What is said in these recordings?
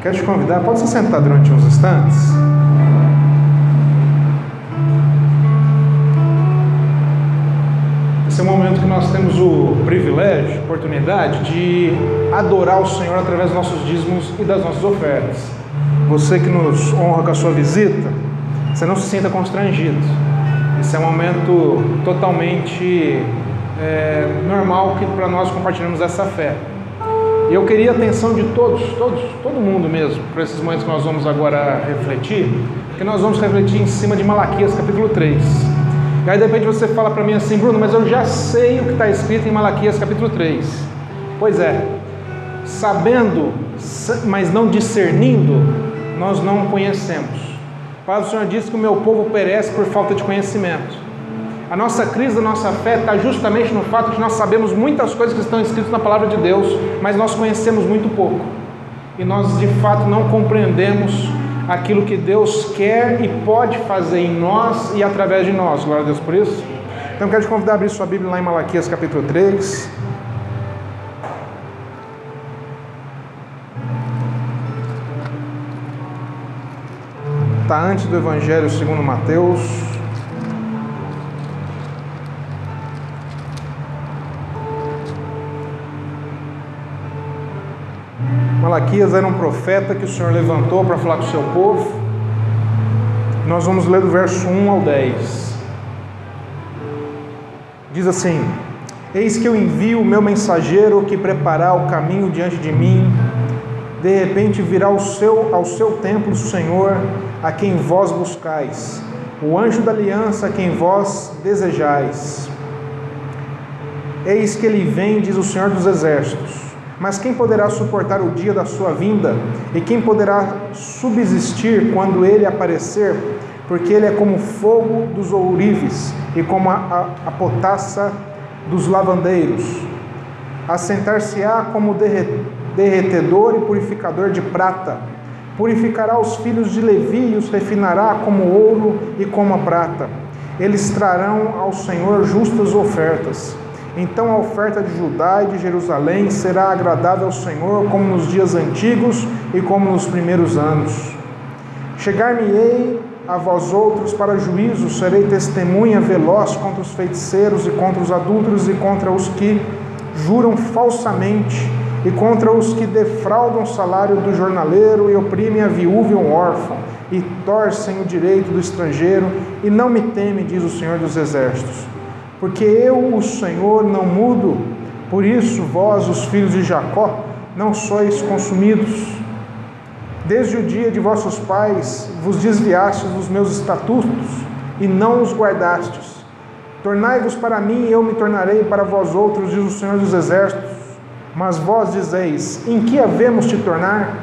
Quero te convidar, pode se sentar durante uns instantes? Esse é o momento que nós temos o privilégio, oportunidade de adorar o Senhor através dos nossos dízimos e das nossas ofertas. Você que nos honra com a sua visita, você não se sinta constrangido. Esse é um momento totalmente é, normal que para nós compartilhamos essa fé. E eu queria a atenção de todos, todos, todo mundo mesmo, para esses momentos que nós vamos agora refletir, que nós vamos refletir em cima de Malaquias capítulo 3. E aí de repente você fala para mim assim, Bruno, mas eu já sei o que está escrito em Malaquias capítulo 3. Pois é, sabendo, mas não discernindo, nós não conhecemos. A do Senhor diz que o meu povo perece por falta de conhecimento. A nossa crise da nossa fé está justamente no fato de nós sabemos muitas coisas que estão escritas na palavra de Deus, mas nós conhecemos muito pouco. E nós de fato não compreendemos aquilo que Deus quer e pode fazer em nós e através de nós. Glória a Deus por isso. Então quero te convidar a abrir sua Bíblia lá em Malaquias capítulo 3. Está antes do Evangelho segundo Mateus. Malaquias era um profeta que o Senhor levantou para falar com o seu povo. Nós vamos ler do verso 1 ao 10. Diz assim: Eis que eu envio o meu mensageiro que preparar o caminho diante de mim. De repente virá ao seu, ao seu templo o Senhor, a quem vós buscais, o anjo da aliança a quem vós desejais. Eis que ele vem, diz o Senhor dos Exércitos. Mas quem poderá suportar o dia da sua vinda? E quem poderá subsistir quando ele aparecer? Porque ele é como fogo dos ourives e como a, a, a potassa dos lavandeiros. Assentar-se-á como derretedor e purificador de prata. Purificará os filhos de Levi e os refinará como ouro e como a prata. Eles trarão ao Senhor justas ofertas então a oferta de Judá e de Jerusalém será agradável ao Senhor, como nos dias antigos e como nos primeiros anos. Chegar-me-ei a vós outros para juízo, serei testemunha veloz contra os feiticeiros e contra os adúlteros e contra os que juram falsamente e contra os que defraudam o salário do jornaleiro e oprimem a viúva e o órfão e torcem o direito do estrangeiro e não me teme, diz o Senhor dos Exércitos porque eu, o Senhor, não mudo, por isso vós, os filhos de Jacó, não sois consumidos. Desde o dia de vossos pais vos desviastes dos meus estatutos e não os guardastes. Tornai-vos para mim e eu me tornarei para vós outros, diz o Senhor dos Exércitos. Mas vós dizeis: Em que havemos te tornar?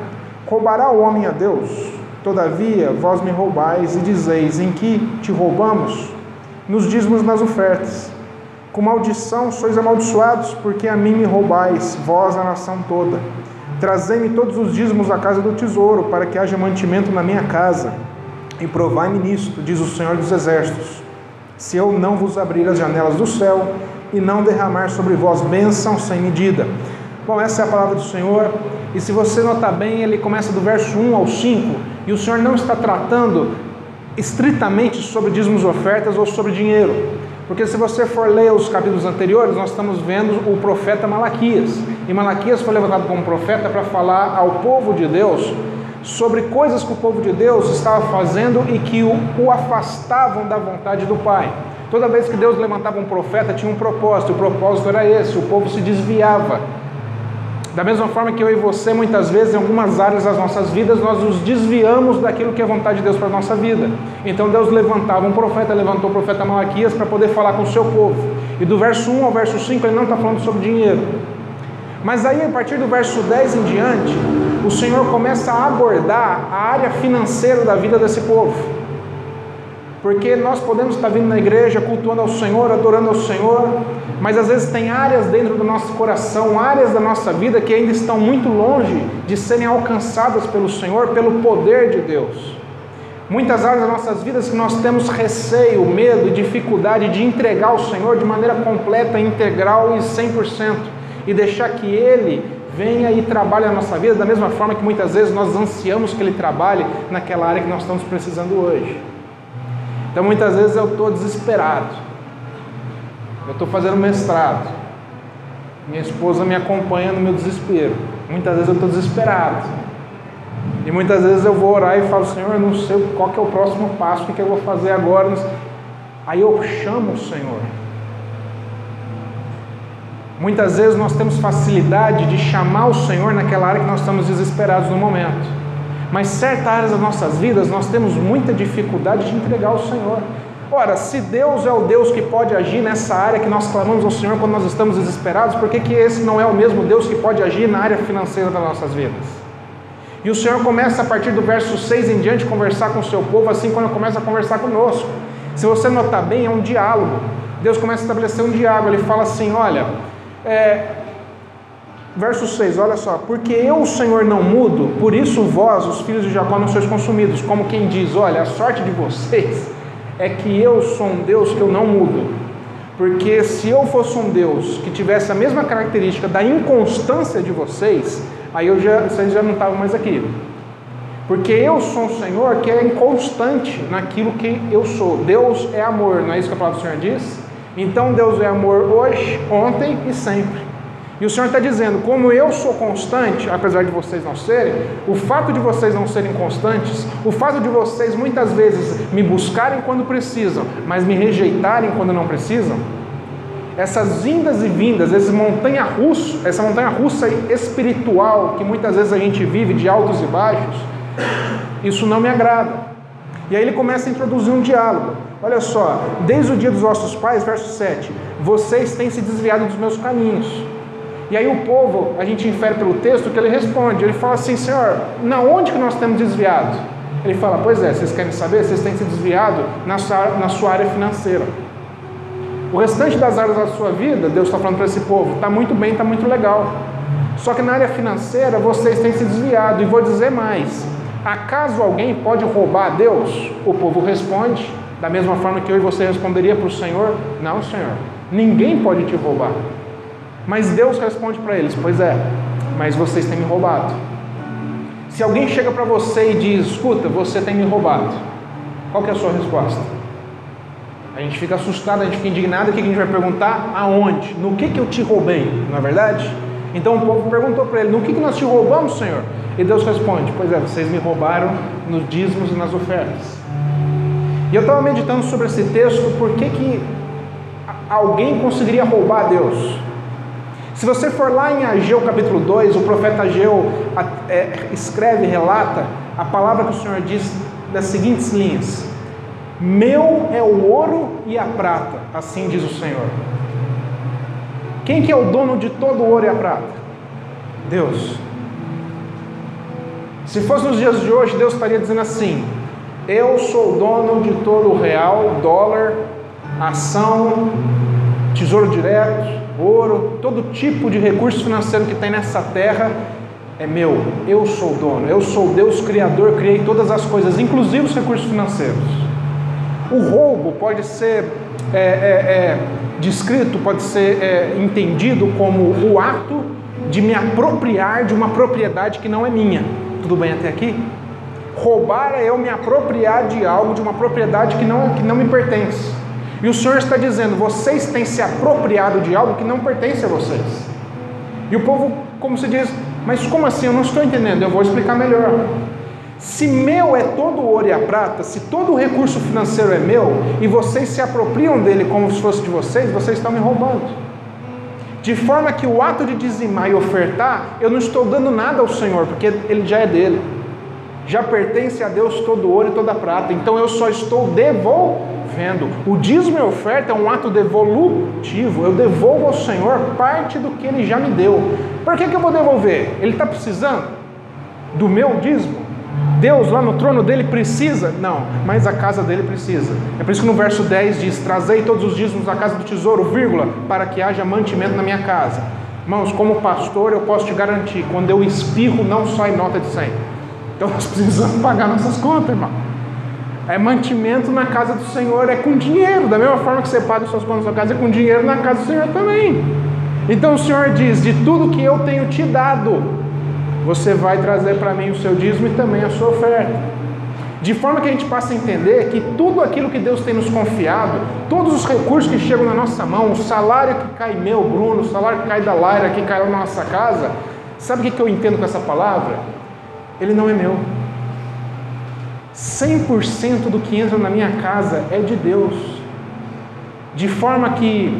Roubará o homem a Deus? Todavia vós me roubais e dizeis: Em que te roubamos? Nos dízimos nas ofertas. Com maldição sois amaldiçoados, porque a mim me roubais, vós a nação toda. Trazei-me todos os dízimos à casa do tesouro, para que haja mantimento na minha casa. E provai-me nisto, diz o Senhor dos Exércitos, se eu não vos abrir as janelas do céu e não derramar sobre vós bênção sem medida. Bom, essa é a palavra do Senhor. E se você notar bem, ele começa do verso 1 ao 5, e o Senhor não está tratando estritamente sobre dízimos ofertas ou sobre dinheiro. Porque se você for ler os capítulos anteriores, nós estamos vendo o profeta Malaquias. E Malaquias foi levantado como profeta para falar ao povo de Deus sobre coisas que o povo de Deus estava fazendo e que o, o afastavam da vontade do Pai. Toda vez que Deus levantava um profeta, tinha um propósito, o propósito era esse: o povo se desviava da mesma forma que eu e você, muitas vezes, em algumas áreas das nossas vidas, nós nos desviamos daquilo que é vontade de Deus para a nossa vida. Então Deus levantava um profeta, levantou o profeta Malaquias para poder falar com o seu povo. E do verso 1 ao verso 5 ele não está falando sobre dinheiro. Mas aí, a partir do verso 10 em diante, o Senhor começa a abordar a área financeira da vida desse povo. Porque nós podemos estar vindo na igreja, cultuando ao Senhor, adorando ao Senhor, mas às vezes tem áreas dentro do nosso coração, áreas da nossa vida que ainda estão muito longe de serem alcançadas pelo Senhor, pelo poder de Deus. Muitas áreas das nossas vidas que nós temos receio, medo, dificuldade de entregar ao Senhor de maneira completa, integral e 100%, e deixar que Ele venha e trabalhe na nossa vida da mesma forma que muitas vezes nós ansiamos que Ele trabalhe naquela área que nós estamos precisando hoje. Então muitas vezes eu estou desesperado, eu estou fazendo mestrado, minha esposa me acompanha no meu desespero. Muitas vezes eu estou desesperado. E muitas vezes eu vou orar e falo, Senhor, eu não sei qual que é o próximo passo, o que, que eu vou fazer agora. Aí eu chamo o Senhor. Muitas vezes nós temos facilidade de chamar o Senhor naquela área que nós estamos desesperados no momento. Mas certas áreas das nossas vidas nós temos muita dificuldade de entregar ao Senhor. Ora, se Deus é o Deus que pode agir nessa área que nós clamamos ao Senhor quando nós estamos desesperados, por que, que esse não é o mesmo Deus que pode agir na área financeira das nossas vidas? E o Senhor começa a partir do verso 6 em diante conversar com o seu povo, assim como começa a conversar conosco. Se você notar bem, é um diálogo. Deus começa a estabelecer um diálogo. Ele fala assim: olha, é, verso 6, olha só, porque eu, o Senhor, não mudo, por isso vós, os filhos de Jacó, não sois consumidos, como quem diz, olha, a sorte de vocês é que eu sou um Deus que eu não mudo. Porque se eu fosse um Deus que tivesse a mesma característica da inconstância de vocês, aí eu já, vocês já não estavam mais aqui. Porque eu sou um Senhor que é inconstante naquilo que eu sou. Deus é amor, não é isso que a palavra do Senhor diz? Então Deus é amor hoje, ontem e sempre. E o Senhor está dizendo: como eu sou constante, apesar de vocês não serem, o fato de vocês não serem constantes, o fato de vocês muitas vezes me buscarem quando precisam, mas me rejeitarem quando não precisam, essas vindas e vindas, esse montanha russo, essa montanha russa espiritual que muitas vezes a gente vive de altos e baixos, isso não me agrada. E aí ele começa a introduzir um diálogo. Olha só, desde o dia dos vossos pais, verso 7, vocês têm se desviado dos meus caminhos. E aí o povo, a gente infere pelo texto que ele responde, ele fala assim, Senhor, na onde que nós temos desviado? Ele fala, pois é, vocês querem saber? Vocês têm se desviado na sua, na sua área financeira. O restante das áreas da sua vida, Deus está falando para esse povo, está muito bem, está muito legal. Só que na área financeira vocês têm se desviado. E vou dizer mais: acaso alguém pode roubar a Deus? O povo responde, da mesma forma que eu e você responderia para o Senhor: Não, Senhor, ninguém pode te roubar. Mas Deus responde para eles: Pois é, mas vocês têm me roubado. Se alguém chega para você e diz: Escuta, você tem me roubado, qual é a sua resposta? A gente fica assustado, a gente fica indignado, o que a gente vai perguntar? Aonde? No que, que eu te roubei? Não é verdade? Então o povo perguntou para ele: No que, que nós te roubamos, Senhor? E Deus responde: Pois é, vocês me roubaram nos dízimos e nas ofertas. E eu estava meditando sobre esse texto, por que, que alguém conseguiria roubar Deus? Se você for lá em Ageu capítulo 2, o profeta Ageu é, escreve, relata a palavra que o Senhor diz das seguintes linhas: Meu é o ouro e a prata, assim diz o Senhor. Quem que é o dono de todo o ouro e a prata? Deus. Se fosse nos dias de hoje, Deus estaria dizendo assim: Eu sou o dono de todo o real, dólar, ação, tesouro direto, ouro, todo tipo de recurso financeiro que tem nessa terra é meu. Eu sou o dono. Eu sou Deus Criador, criei todas as coisas, inclusive os recursos financeiros. O roubo pode ser é, é, é, descrito, pode ser é, entendido como o ato de me apropriar de uma propriedade que não é minha. Tudo bem até aqui? Roubar é eu me apropriar de algo, de uma propriedade que não, que não me pertence. E o Senhor está dizendo: vocês têm se apropriado de algo que não pertence a vocês. E o povo, como se diz, mas como assim? Eu não estou entendendo. Eu vou explicar melhor. Se meu é todo o ouro e a prata, se todo o recurso financeiro é meu e vocês se apropriam dele como se fosse de vocês, vocês estão me roubando. De forma que o ato de dizimar e ofertar, eu não estou dando nada ao Senhor, porque ele já é dele. Já pertence a Deus todo ouro e toda prata. Então eu só estou devolvendo. O dízimo e oferta é um ato devolutivo. Eu devolvo ao Senhor parte do que ele já me deu. Por que, que eu vou devolver? Ele está precisando do meu dízimo? Deus lá no trono dele precisa? Não, mas a casa dele precisa. É por isso que no verso 10 diz: Trazei todos os dízimos da casa do tesouro, vírgula, para que haja mantimento na minha casa. Irmãos, como pastor, eu posso te garantir: quando eu espirro, não sai nota de 100. Então nós precisamos pagar nossas contas, irmão. É mantimento na casa do Senhor, é com dinheiro. Da mesma forma que você paga suas contas na sua casa, é com dinheiro na casa do Senhor também. Então o Senhor diz: de tudo que eu tenho te dado, você vai trazer para mim o seu dízimo e também a sua oferta. De forma que a gente passe a entender que tudo aquilo que Deus tem nos confiado, todos os recursos que chegam na nossa mão, o salário que cai meu, Bruno, o salário que cai da Laira, que cai na nossa casa, sabe o que eu entendo com essa palavra? Ele não é meu. 100% do que entra na minha casa é de Deus. De forma que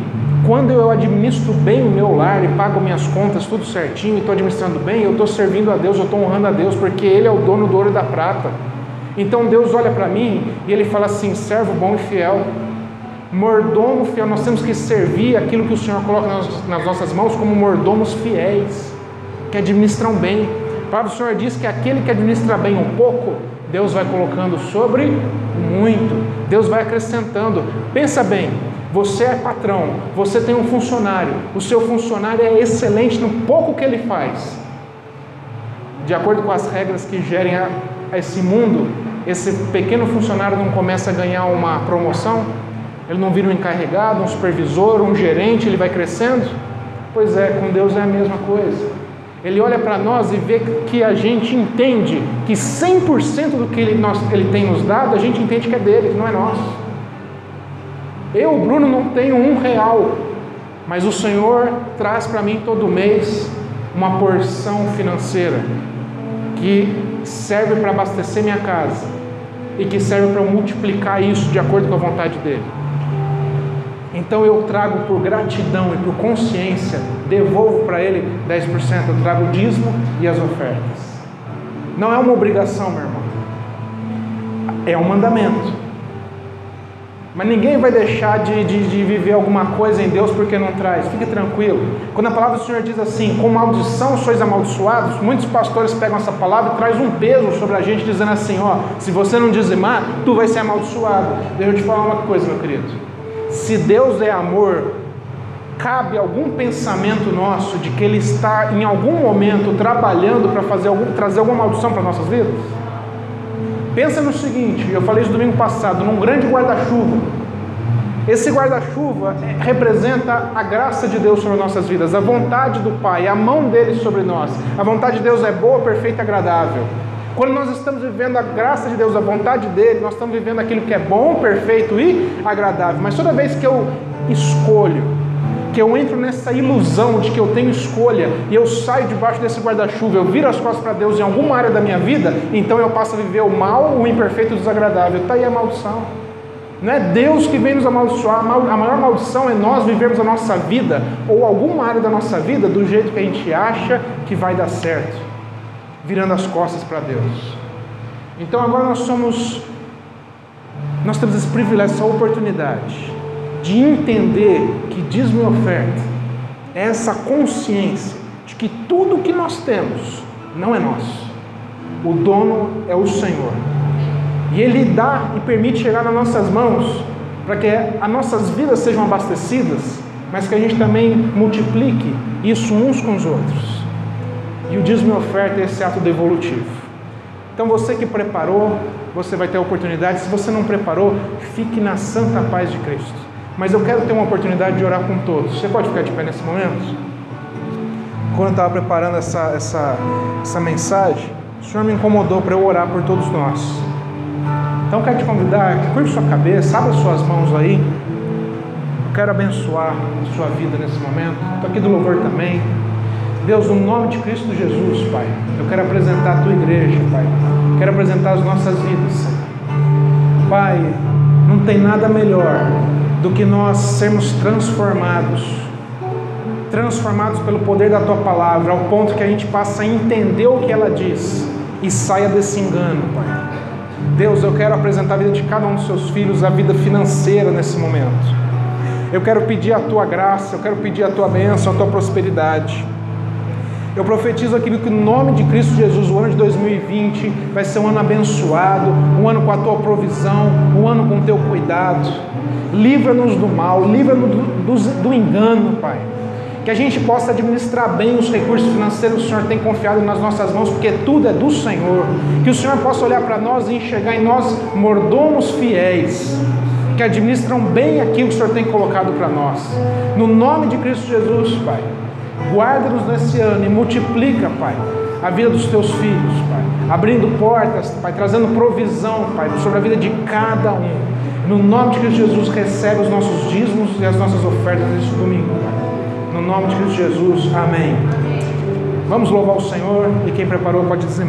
quando eu administro bem o meu lar e pago minhas contas tudo certinho estou administrando bem, eu estou servindo a Deus, eu estou honrando a Deus, porque Ele é o dono do ouro e da prata. Então Deus olha para mim e Ele fala assim: servo bom e fiel, mordomo fiel, nós temos que servir aquilo que o Senhor coloca nas nossas mãos como mordomos fiéis, que administram bem. A palavra do Senhor diz que aquele que administra bem um pouco, Deus vai colocando sobre muito, Deus vai acrescentando. Pensa bem, você é patrão, você tem um funcionário, o seu funcionário é excelente no pouco que ele faz. De acordo com as regras que gerem a, a esse mundo, esse pequeno funcionário não começa a ganhar uma promoção, ele não vira um encarregado, um supervisor, um gerente, ele vai crescendo? Pois é, com Deus é a mesma coisa. Ele olha para nós e vê que a gente entende que 100% do que ele, nós, ele tem nos dado, a gente entende que é dele, não é nosso. Eu, Bruno, não tenho um real, mas o Senhor traz para mim todo mês uma porção financeira que serve para abastecer minha casa e que serve para multiplicar isso de acordo com a vontade dele. Então eu trago por gratidão e por consciência, devolvo para ele 10%, eu trago o dízimo e as ofertas. Não é uma obrigação, meu irmão. É um mandamento. Mas ninguém vai deixar de, de, de, viver alguma coisa em Deus porque não traz. Fique tranquilo. Quando a palavra do Senhor diz assim, com maldição sois amaldiçoados, muitos pastores pegam essa palavra e traz um peso sobre a gente, dizendo assim: ó, se você não dizimar, tu vai ser amaldiçoado. Deixa eu te falar uma coisa, meu querido. Se Deus é amor, cabe algum pensamento nosso de que Ele está em algum momento trabalhando para fazer algum, trazer alguma maldição para nossas vidas? Pensa no seguinte, eu falei isso domingo passado, num grande guarda-chuva. Esse guarda-chuva representa a graça de Deus sobre nossas vidas, a vontade do Pai, a mão dele sobre nós. A vontade de Deus é boa, perfeita e agradável. Quando nós estamos vivendo a graça de Deus, a vontade dele, nós estamos vivendo aquilo que é bom, perfeito e agradável. Mas toda vez que eu escolho, que eu entro nessa ilusão de que eu tenho escolha e eu saio debaixo desse guarda-chuva, eu viro as costas para Deus em alguma área da minha vida, então eu passo a viver o mal, o imperfeito e o desagradável. Está aí a maldição. Não é Deus que vem nos amaldiçoar, a maior maldição é nós vivermos a nossa vida ou alguma área da nossa vida do jeito que a gente acha que vai dar certo virando as costas para Deus. Então agora nós somos, nós temos esse privilégio, essa oportunidade de entender que dízimo e oferta é essa consciência de que tudo que nós temos não é nosso. O dono é o Senhor. E Ele dá e permite chegar nas nossas mãos para que as nossas vidas sejam abastecidas, mas que a gente também multiplique isso uns com os outros. E o dízimo e oferta é esse ato devolutivo. Então você que preparou, você vai ter a oportunidade. Se você não preparou, fique na santa paz de Cristo. Mas eu quero ter uma oportunidade de orar com todos. Você pode ficar de pé nesse momento? Quando eu estava preparando essa, essa, essa mensagem, o Senhor me incomodou para eu orar por todos nós. Então eu quero te convidar, curte sua cabeça, abra suas mãos aí. Eu quero abençoar a sua vida nesse momento. Estou aqui do louvor também. Deus, no nome de Cristo Jesus, Pai, eu quero apresentar a tua igreja, Pai. Quero apresentar as nossas vidas. Pai, não tem nada melhor do que nós sermos transformados. Transformados pelo poder da tua palavra, ao ponto que a gente passa a entender o que ela diz e saia desse engano, Pai. Deus, eu quero apresentar a vida de cada um dos seus filhos, a vida financeira nesse momento. Eu quero pedir a tua graça, eu quero pedir a tua bênção, a tua prosperidade. Eu profetizo aqui que no nome de Cristo Jesus, o ano de 2020 vai ser um ano abençoado, um ano com a tua provisão, um ano com o teu cuidado. Livra-nos do mal, livra-nos do, do, do engano, Pai. Que a gente possa administrar bem os recursos financeiros que o Senhor tem confiado nas nossas mãos, porque tudo é do Senhor. Que o Senhor possa olhar para nós e enxergar em nós mordomos fiéis que administram bem aquilo que o Senhor tem colocado para nós. No nome de Cristo Jesus, Pai, guarda-nos nesse ano e multiplica, Pai, a vida dos teus filhos, Pai, abrindo portas, Pai, trazendo provisão, Pai, sobre a vida de cada um. No nome de Cristo Jesus, recebe os nossos dízimos e as nossas ofertas neste domingo, Pai. No nome de Cristo Jesus, amém. Vamos louvar o Senhor e quem preparou pode dizer.